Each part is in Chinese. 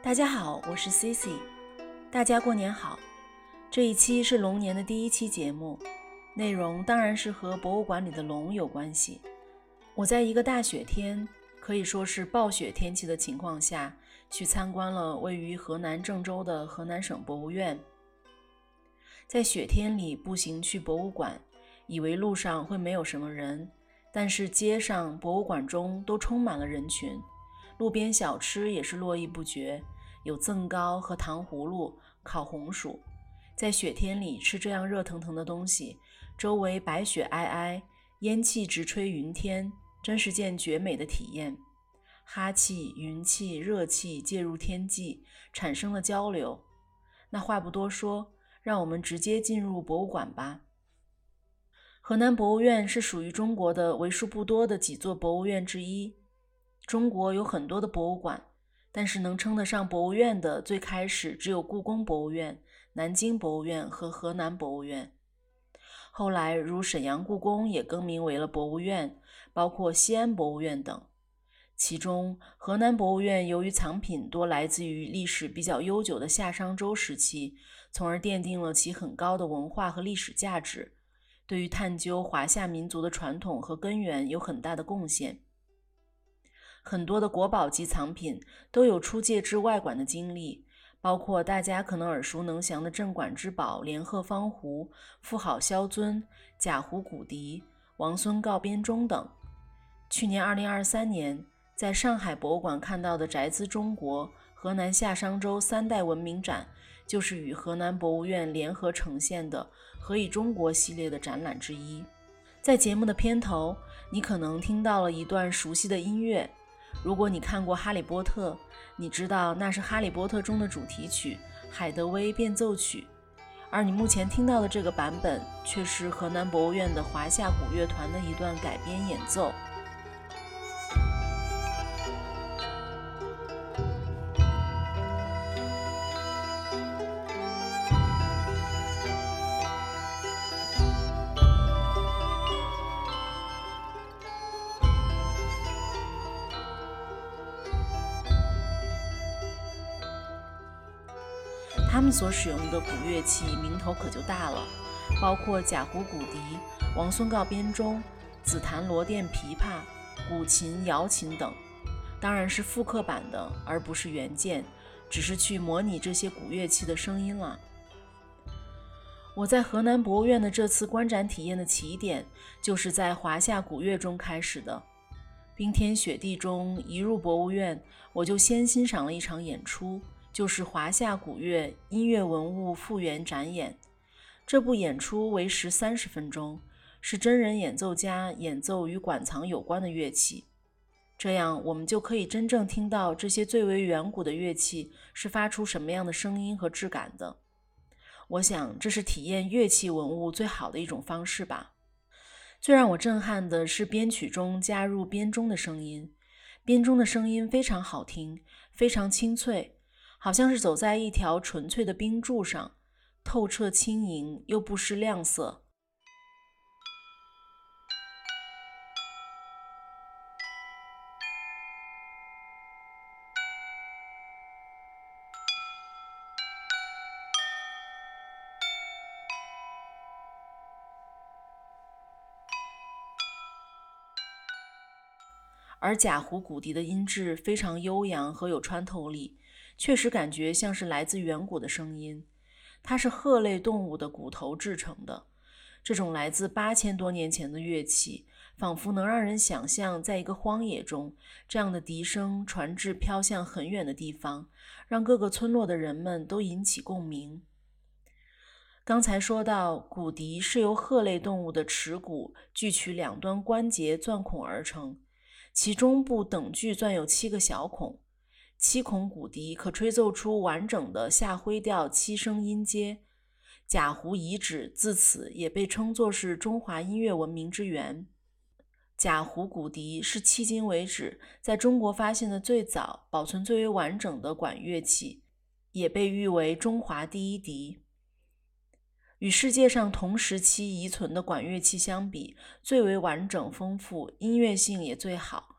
大家好，我是 Cici，大家过年好。这一期是龙年的第一期节目，内容当然是和博物馆里的龙有关系。我在一个大雪天，可以说是暴雪天气的情况下去参观了位于河南郑州的河南省博物院。在雪天里步行去博物馆，以为路上会没有什么人，但是街上、博物馆中都充满了人群，路边小吃也是络绎不绝。有赠糕和糖葫芦、烤红薯，在雪天里吃这样热腾腾的东西，周围白雪皑皑，烟气直吹云天，真是件绝美的体验。哈气、云气、热气介入天际，产生了交流。那话不多说，让我们直接进入博物馆吧。河南博物院是属于中国的为数不多的几座博物院之一。中国有很多的博物馆。但是能称得上博物院的，最开始只有故宫博物院、南京博物院和河南博物院。后来，如沈阳故宫也更名为了博物院，包括西安博物院等。其中，河南博物院由于藏品多来自于历史比较悠久的夏商周时期，从而奠定了其很高的文化和历史价值，对于探究华夏民族的传统和根源有很大的贡献。很多的国宝级藏品都有出借至外馆的经历，包括大家可能耳熟能详的镇馆之宝连鹤方壶、妇好萧尊、贾湖骨笛、王孙告编钟等。去年二零二三年在上海博物馆看到的“宅兹中国”河南夏商周三代文明展，就是与河南博物院联合呈现的“何以中国”系列的展览之一。在节目的片头，你可能听到了一段熟悉的音乐。如果你看过《哈利波特》，你知道那是《哈利波特》中的主题曲《海德薇变奏曲》，而你目前听到的这个版本，却是河南博物院的华夏古乐团的一段改编演奏。所使用的古乐器名头可就大了，包括贾湖骨笛、王孙告编钟、紫檀罗甸琵琶、古琴、瑶琴等，当然是复刻版的，而不是原件，只是去模拟这些古乐器的声音了。我在河南博物院的这次观展体验的起点，就是在华夏古乐中开始的。冰天雪地中一入博物院，我就先欣赏了一场演出。就是华夏古乐音乐文物复原展演，这部演出为时三十分钟，是真人演奏家演奏与馆藏有关的乐器，这样我们就可以真正听到这些最为远古的乐器是发出什么样的声音和质感的。我想这是体验乐器文物最好的一种方式吧。最让我震撼的是编曲中加入编钟的声音，编钟的声音非常好听，非常清脆。好像是走在一条纯粹的冰柱上，透彻轻盈又不失亮色。而贾湖骨笛的音质非常悠扬和有穿透力。确实感觉像是来自远古的声音，它是鹤类动物的骨头制成的，这种来自八千多年前的乐器，仿佛能让人想象，在一个荒野中，这样的笛声传至飘向很远的地方，让各个村落的人们都引起共鸣。刚才说到，骨笛是由鹤类动物的齿骨锯取两端关节钻孔而成，其中部等距钻有七个小孔。七孔骨笛可吹奏出完整的下灰调七声音阶。贾湖遗址自此也被称作是中华音乐文明之源。贾湖骨笛是迄今为止在中国发现的最早、保存最为完整的管乐器，也被誉为中华第一笛。与世界上同时期遗存的管乐器相比，最为完整丰富，音乐性也最好。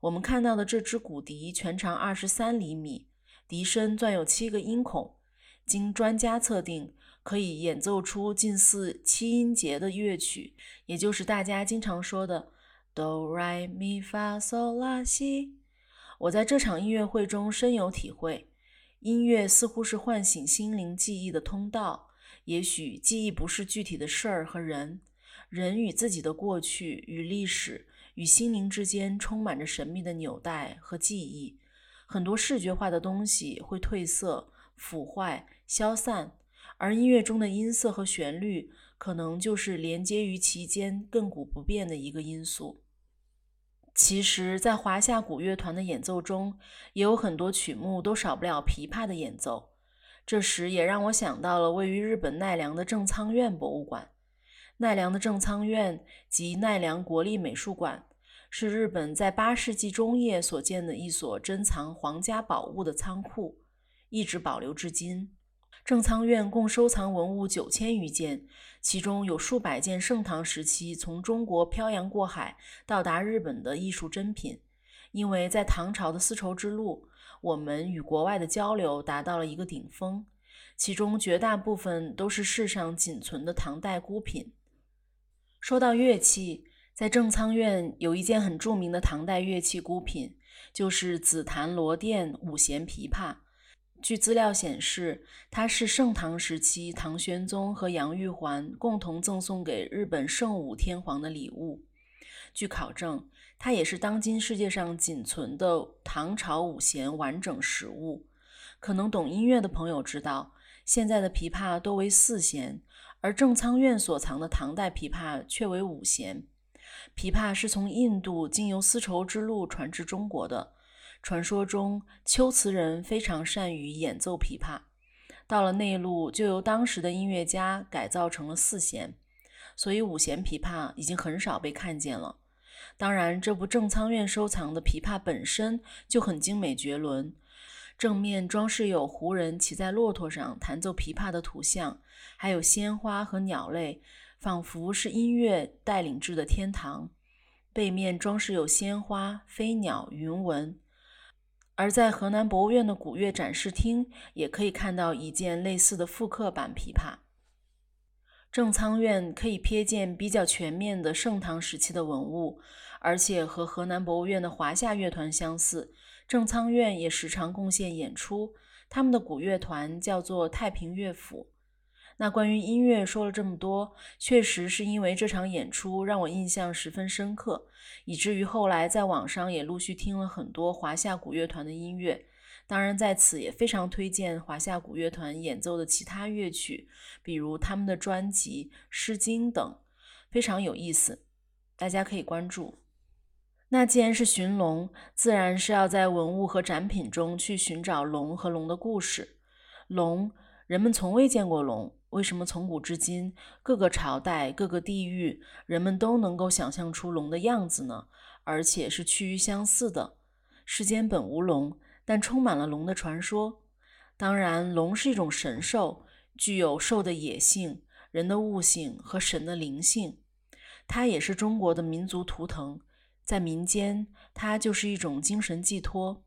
我们看到的这支骨笛全长二十三厘米，笛身钻有七个音孔，经专家测定。可以演奏出近似七音节的乐曲，也就是大家经常说的哆来咪发嗦拉西。我在这场音乐会中深有体会，音乐似乎是唤醒心灵记忆的通道。也许记忆不是具体的事儿和人，人与自己的过去与历史与心灵之间充满着神秘的纽带和记忆。很多视觉化的东西会褪色、腐坏、消散。而音乐中的音色和旋律，可能就是连接于其间亘古不变的一个因素。其实，在华夏古乐团的演奏中，也有很多曲目都少不了琵琶的演奏。这时也让我想到了位于日本奈良的正仓院博物馆。奈良的正仓院及奈良国立美术馆，是日本在八世纪中叶所建的一所珍藏皇家宝物的仓库，一直保留至今。正仓院共收藏文物九千余件，其中有数百件盛唐时期从中国漂洋过海到达日本的艺术珍品。因为在唐朝的丝绸之路，我们与国外的交流达到了一个顶峰，其中绝大部分都是世上仅存的唐代孤品。说到乐器，在正仓院有一件很著名的唐代乐器孤品，就是紫檀罗甸五弦琵琶。据资料显示，它是盛唐时期唐玄宗和杨玉环共同赠送给日本圣武天皇的礼物。据考证，它也是当今世界上仅存的唐朝五弦完整实物。可能懂音乐的朋友知道，现在的琵琶多为四弦，而正仓院所藏的唐代琵琶却为五弦。琵琶是从印度经由丝绸之路传至中国的。传说中，龟兹人非常善于演奏琵琶，到了内陆就由当时的音乐家改造成了四弦，所以五弦琵琶已经很少被看见了。当然，这部正仓院收藏的琵琶本身就很精美绝伦，正面装饰有胡人骑在骆驼上弹奏琵琶的图像，还有鲜花和鸟类，仿佛是音乐带领至的天堂。背面装饰有鲜花、飞鸟、云纹。而在河南博物院的古乐展示厅，也可以看到一件类似的复刻版琵琶。正仓院可以瞥见比较全面的盛唐时期的文物，而且和河南博物院的华夏乐团相似，正仓院也时常贡献演出。他们的古乐团叫做太平乐府。那关于音乐说了这么多，确实是因为这场演出让我印象十分深刻，以至于后来在网上也陆续听了很多华夏古乐团的音乐。当然，在此也非常推荐华夏古乐团演奏的其他乐曲，比如他们的专辑《诗经》等，非常有意思，大家可以关注。那既然是寻龙，自然是要在文物和展品中去寻找龙和龙的故事。龙，人们从未见过龙。为什么从古至今，各个朝代、各个地域，人们都能够想象出龙的样子呢？而且是趋于相似的。世间本无龙，但充满了龙的传说。当然，龙是一种神兽，具有兽的野性、人的悟性和神的灵性。它也是中国的民族图腾，在民间，它就是一种精神寄托。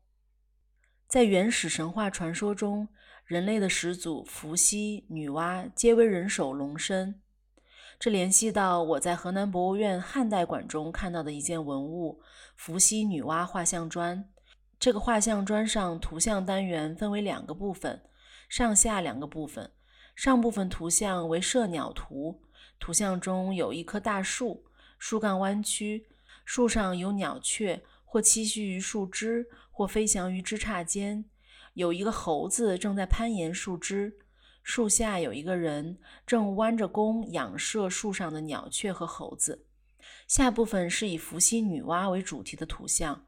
在原始神话传说中。人类的始祖伏羲、女娲皆为人首龙身，这联系到我在河南博物院汉代馆中看到的一件文物——伏羲女娲画像砖。这个画像砖上图像单元分为两个部分，上下两个部分。上部分图像为射鸟图，图像中有一棵大树，树干弯曲，树上有鸟雀，或栖息于树枝，或飞翔于枝杈间。有一个猴子正在攀岩树枝，树下有一个人正弯着弓仰射树上的鸟雀和猴子。下部分是以伏羲女娲为主题的图像，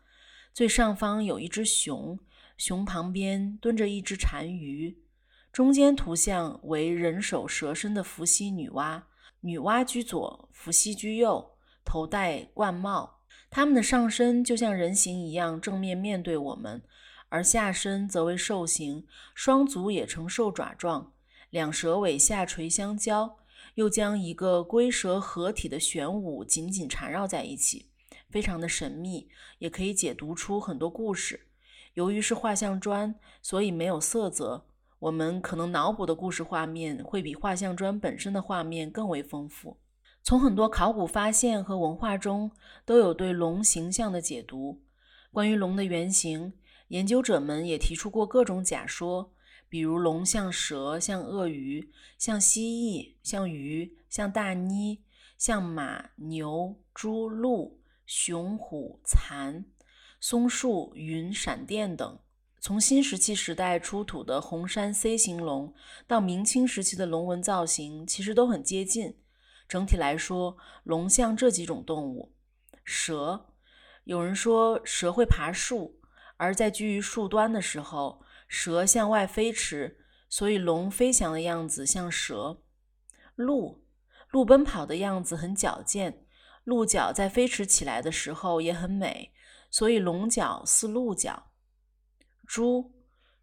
最上方有一只熊，熊旁边蹲着一只单于。中间图像为人首蛇身的伏羲女娲，女娲居左，伏羲居右，头戴冠帽。他们的上身就像人形一样正面面对我们。而下身则为兽形，双足也呈兽爪状，两蛇尾下垂相交，又将一个龟蛇合体的玄武紧紧缠绕在一起，非常的神秘，也可以解读出很多故事。由于是画像砖，所以没有色泽，我们可能脑补的故事画面会比画像砖本身的画面更为丰富。从很多考古发现和文化中，都有对龙形象的解读。关于龙的原型。研究者们也提出过各种假说，比如龙像蛇、像鳄鱼、像蜥蜴、像鱼、像大妮、像马、牛、猪、鹿、熊、虎、蚕、松树、云、闪电等。从新石器时代出土的红山 C 型龙到明清时期的龙纹造型，其实都很接近。整体来说，龙像这几种动物：蛇，有人说蛇会爬树。而在居于树端的时候，蛇向外飞驰，所以龙飞翔的样子像蛇。鹿，鹿奔跑的样子很矫健，鹿角在飞驰起来的时候也很美，所以龙角似鹿角。猪，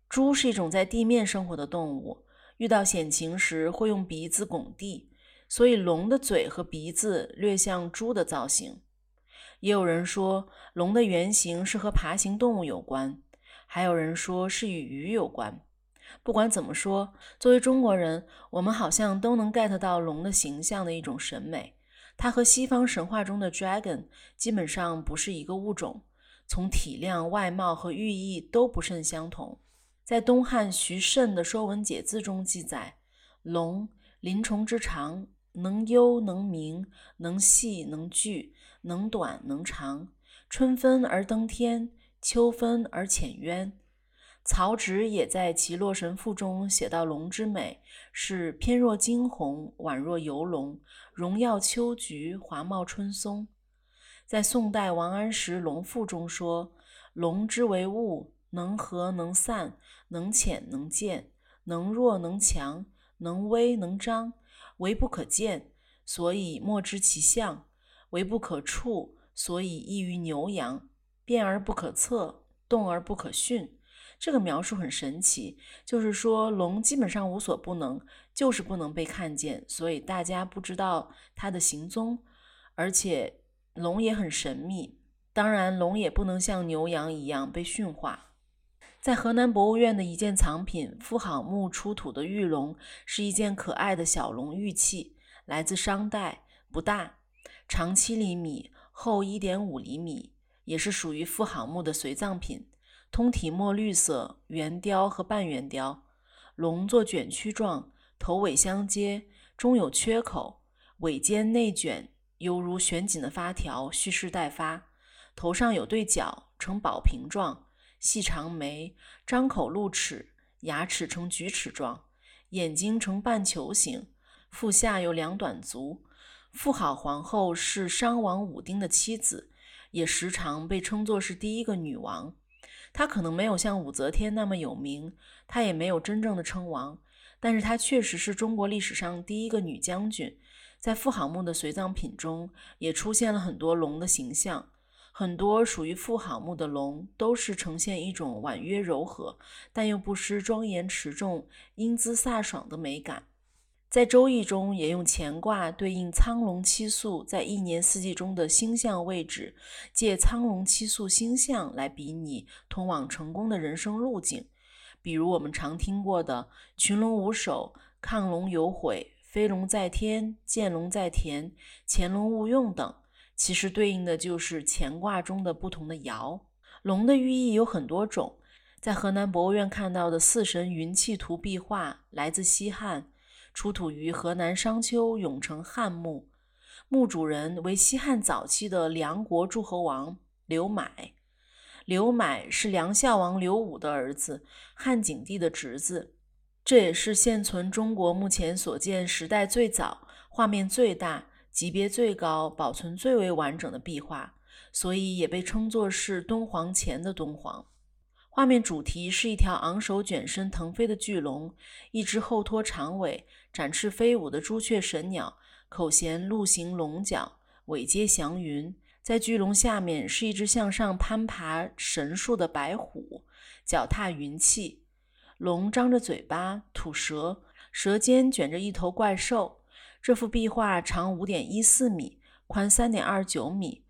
猪是一种在地面生活的动物，遇到险情时会用鼻子拱地，所以龙的嘴和鼻子略像猪的造型。也有人说龙的原型是和爬行动物有关，还有人说是与鱼有关。不管怎么说，作为中国人，我们好像都能 get 到龙的形象的一种审美。它和西方神话中的 dragon 基本上不是一个物种，从体量、外貌和寓意都不甚相同。在东汉徐慎的《说文解字》中记载：“龙，鳞虫之长，能幽能明，能细能聚。”能短能长，春分而登天，秋分而潜渊。曹植也在其《洛神赋》中写到龙之美是翩若惊鸿，宛若游龙，荣耀秋菊，华茂春松。在宋代王安石《龙赋》中说：“龙之为物，能和能散，能潜能见，能弱能强，能威能张，唯不可见，所以莫知其象。”为不可触，所以异于牛羊；变而不可测，动而不可训。这个描述很神奇，就是说龙基本上无所不能，就是不能被看见，所以大家不知道它的行踪。而且龙也很神秘，当然龙也不能像牛羊一样被驯化。在河南博物院的一件藏品——富好墓出土的玉龙，是一件可爱的小龙玉器，来自商代，不大。长七厘米，厚一点五厘米，也是属于富好墓的随葬品。通体墨绿色，圆雕和半圆雕。龙作卷曲状，头尾相接，中有缺口，尾尖内卷，犹如旋紧的发条，蓄势待发。头上有对角，呈宝瓶状，细长眉，张口露齿，牙齿呈锯齿状，眼睛呈半球形。腹下有两短足。妇好皇后是商王武丁的妻子，也时常被称作是第一个女王。她可能没有像武则天那么有名，她也没有真正的称王，但是她确实是中国历史上第一个女将军。在妇好墓的随葬品中，也出现了很多龙的形象，很多属于妇好墓的龙都是呈现一种婉约柔和，但又不失庄严持重、英姿飒爽的美感。在《周易》中，也用乾卦对应苍龙七宿在一年四季中的星象位置，借苍龙七宿星象来比拟通往成功的人生路径。比如我们常听过的“群龙无首”“亢龙有悔”“飞龙在天”“见龙在田”“潜龙勿用”等，其实对应的就是乾卦中的不同的爻。龙的寓意有很多种，在河南博物院看到的“四神云气图”壁画来自西汉。出土于河南商丘永城汉墓，墓主人为西汉早期的梁国诸侯王刘买。刘买是梁孝王刘武的儿子，汉景帝的侄子。这也是现存中国目前所见时代最早、画面最大、级别最高、保存最为完整的壁画，所以也被称作是敦煌前的敦煌。画面主题是一条昂首卷身腾飞的巨龙，一只后拖长尾、展翅飞舞的朱雀神鸟，口衔鹿形龙角，尾接祥云。在巨龙下面是一只向上攀爬神树的白虎，脚踏云气。龙张着嘴巴吐舌，舌尖卷着一头怪兽。这幅壁画长五点一四米，宽三点二九米，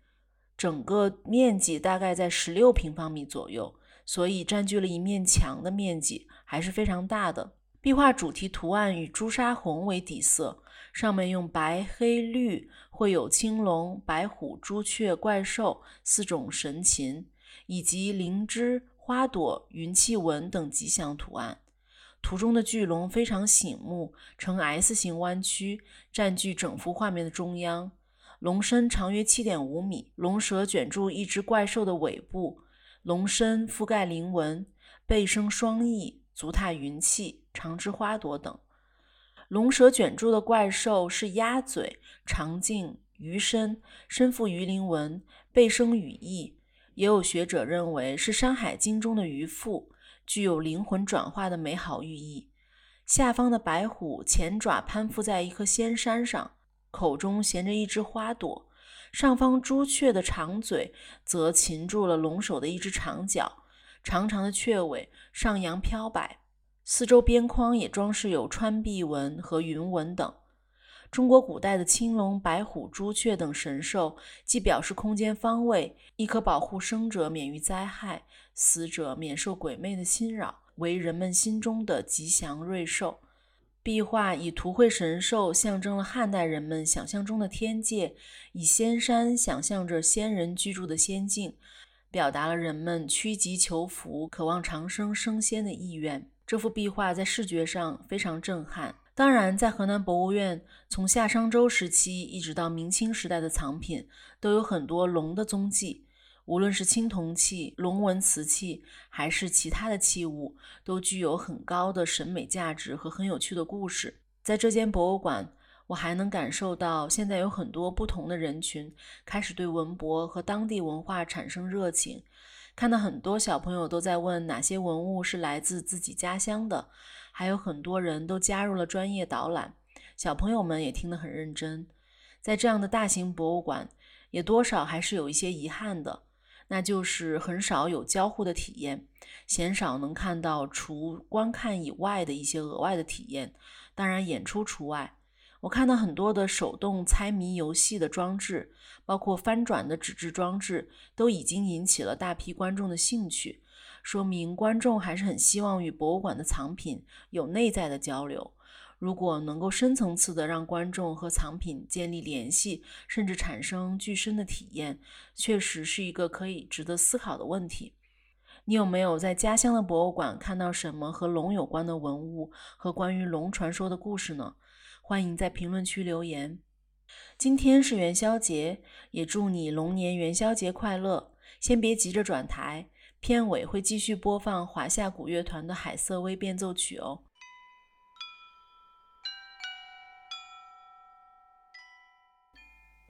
整个面积大概在十六平方米左右。所以占据了一面墙的面积还是非常大的。壁画主题图案以朱砂红为底色，上面用白、黑、绿绘有青龙、白虎、朱雀、怪兽四种神禽，以及灵芝、花朵、云气纹等吉祥图案。图中的巨龙非常醒目，呈 S 型弯曲，占据整幅画面的中央。龙身长约七点五米，龙蛇卷住一只怪兽的尾部。龙身覆盖鳞纹，背生双翼，足踏云气，长枝花朵等。龙蛇卷住的怪兽是鸭嘴、长颈、鱼身，身负鱼鳞纹，背生羽翼。也有学者认为是《山海经》中的鱼腹，具有灵魂转化的美好寓意。下方的白虎前爪攀附在一颗仙山上，口中衔着一只花朵。上方朱雀的长嘴则擒住了龙首的一只长角，长长的雀尾上扬飘摆，四周边框也装饰有穿壁纹和云纹等。中国古代的青龙、白虎、朱雀等神兽，既表示空间方位，亦可保护生者免于灾害，死者免受鬼魅的侵扰，为人们心中的吉祥瑞兽。壁画以图绘神兽，象征了汉代人们想象中的天界；以仙山想象着仙人居住的仙境，表达了人们趋吉求福、渴望长生升仙的意愿。这幅壁画在视觉上非常震撼。当然，在河南博物院，从夏商周时期一直到明清时代的藏品，都有很多龙的踪迹。无论是青铜器、龙纹瓷器，还是其他的器物，都具有很高的审美价值和很有趣的故事。在这间博物馆，我还能感受到现在有很多不同的人群开始对文博和当地文化产生热情。看到很多小朋友都在问哪些文物是来自自己家乡的，还有很多人都加入了专业导览，小朋友们也听得很认真。在这样的大型博物馆，也多少还是有一些遗憾的。那就是很少有交互的体验，鲜少能看到除观看以外的一些额外的体验，当然演出除外。我看到很多的手动猜谜游戏的装置，包括翻转的纸质装置，都已经引起了大批观众的兴趣，说明观众还是很希望与博物馆的藏品有内在的交流。如果能够深层次的让观众和藏品建立联系，甚至产生具身的体验，确实是一个可以值得思考的问题。你有没有在家乡的博物馆看到什么和龙有关的文物和关于龙传说的故事呢？欢迎在评论区留言。今天是元宵节，也祝你龙年元宵节快乐。先别急着转台，片尾会继续播放华夏古乐团的《海瑟薇变奏曲》哦。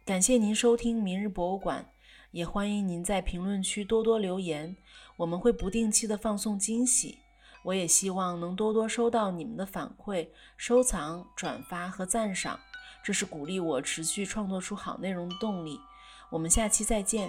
感谢您收听《明日博物馆》，也欢迎您在评论区多多留言，我们会不定期的放送惊喜。我也希望能多多收到你们的反馈、收藏、转发和赞赏，这是鼓励我持续创作出好内容的动力。我们下期再见。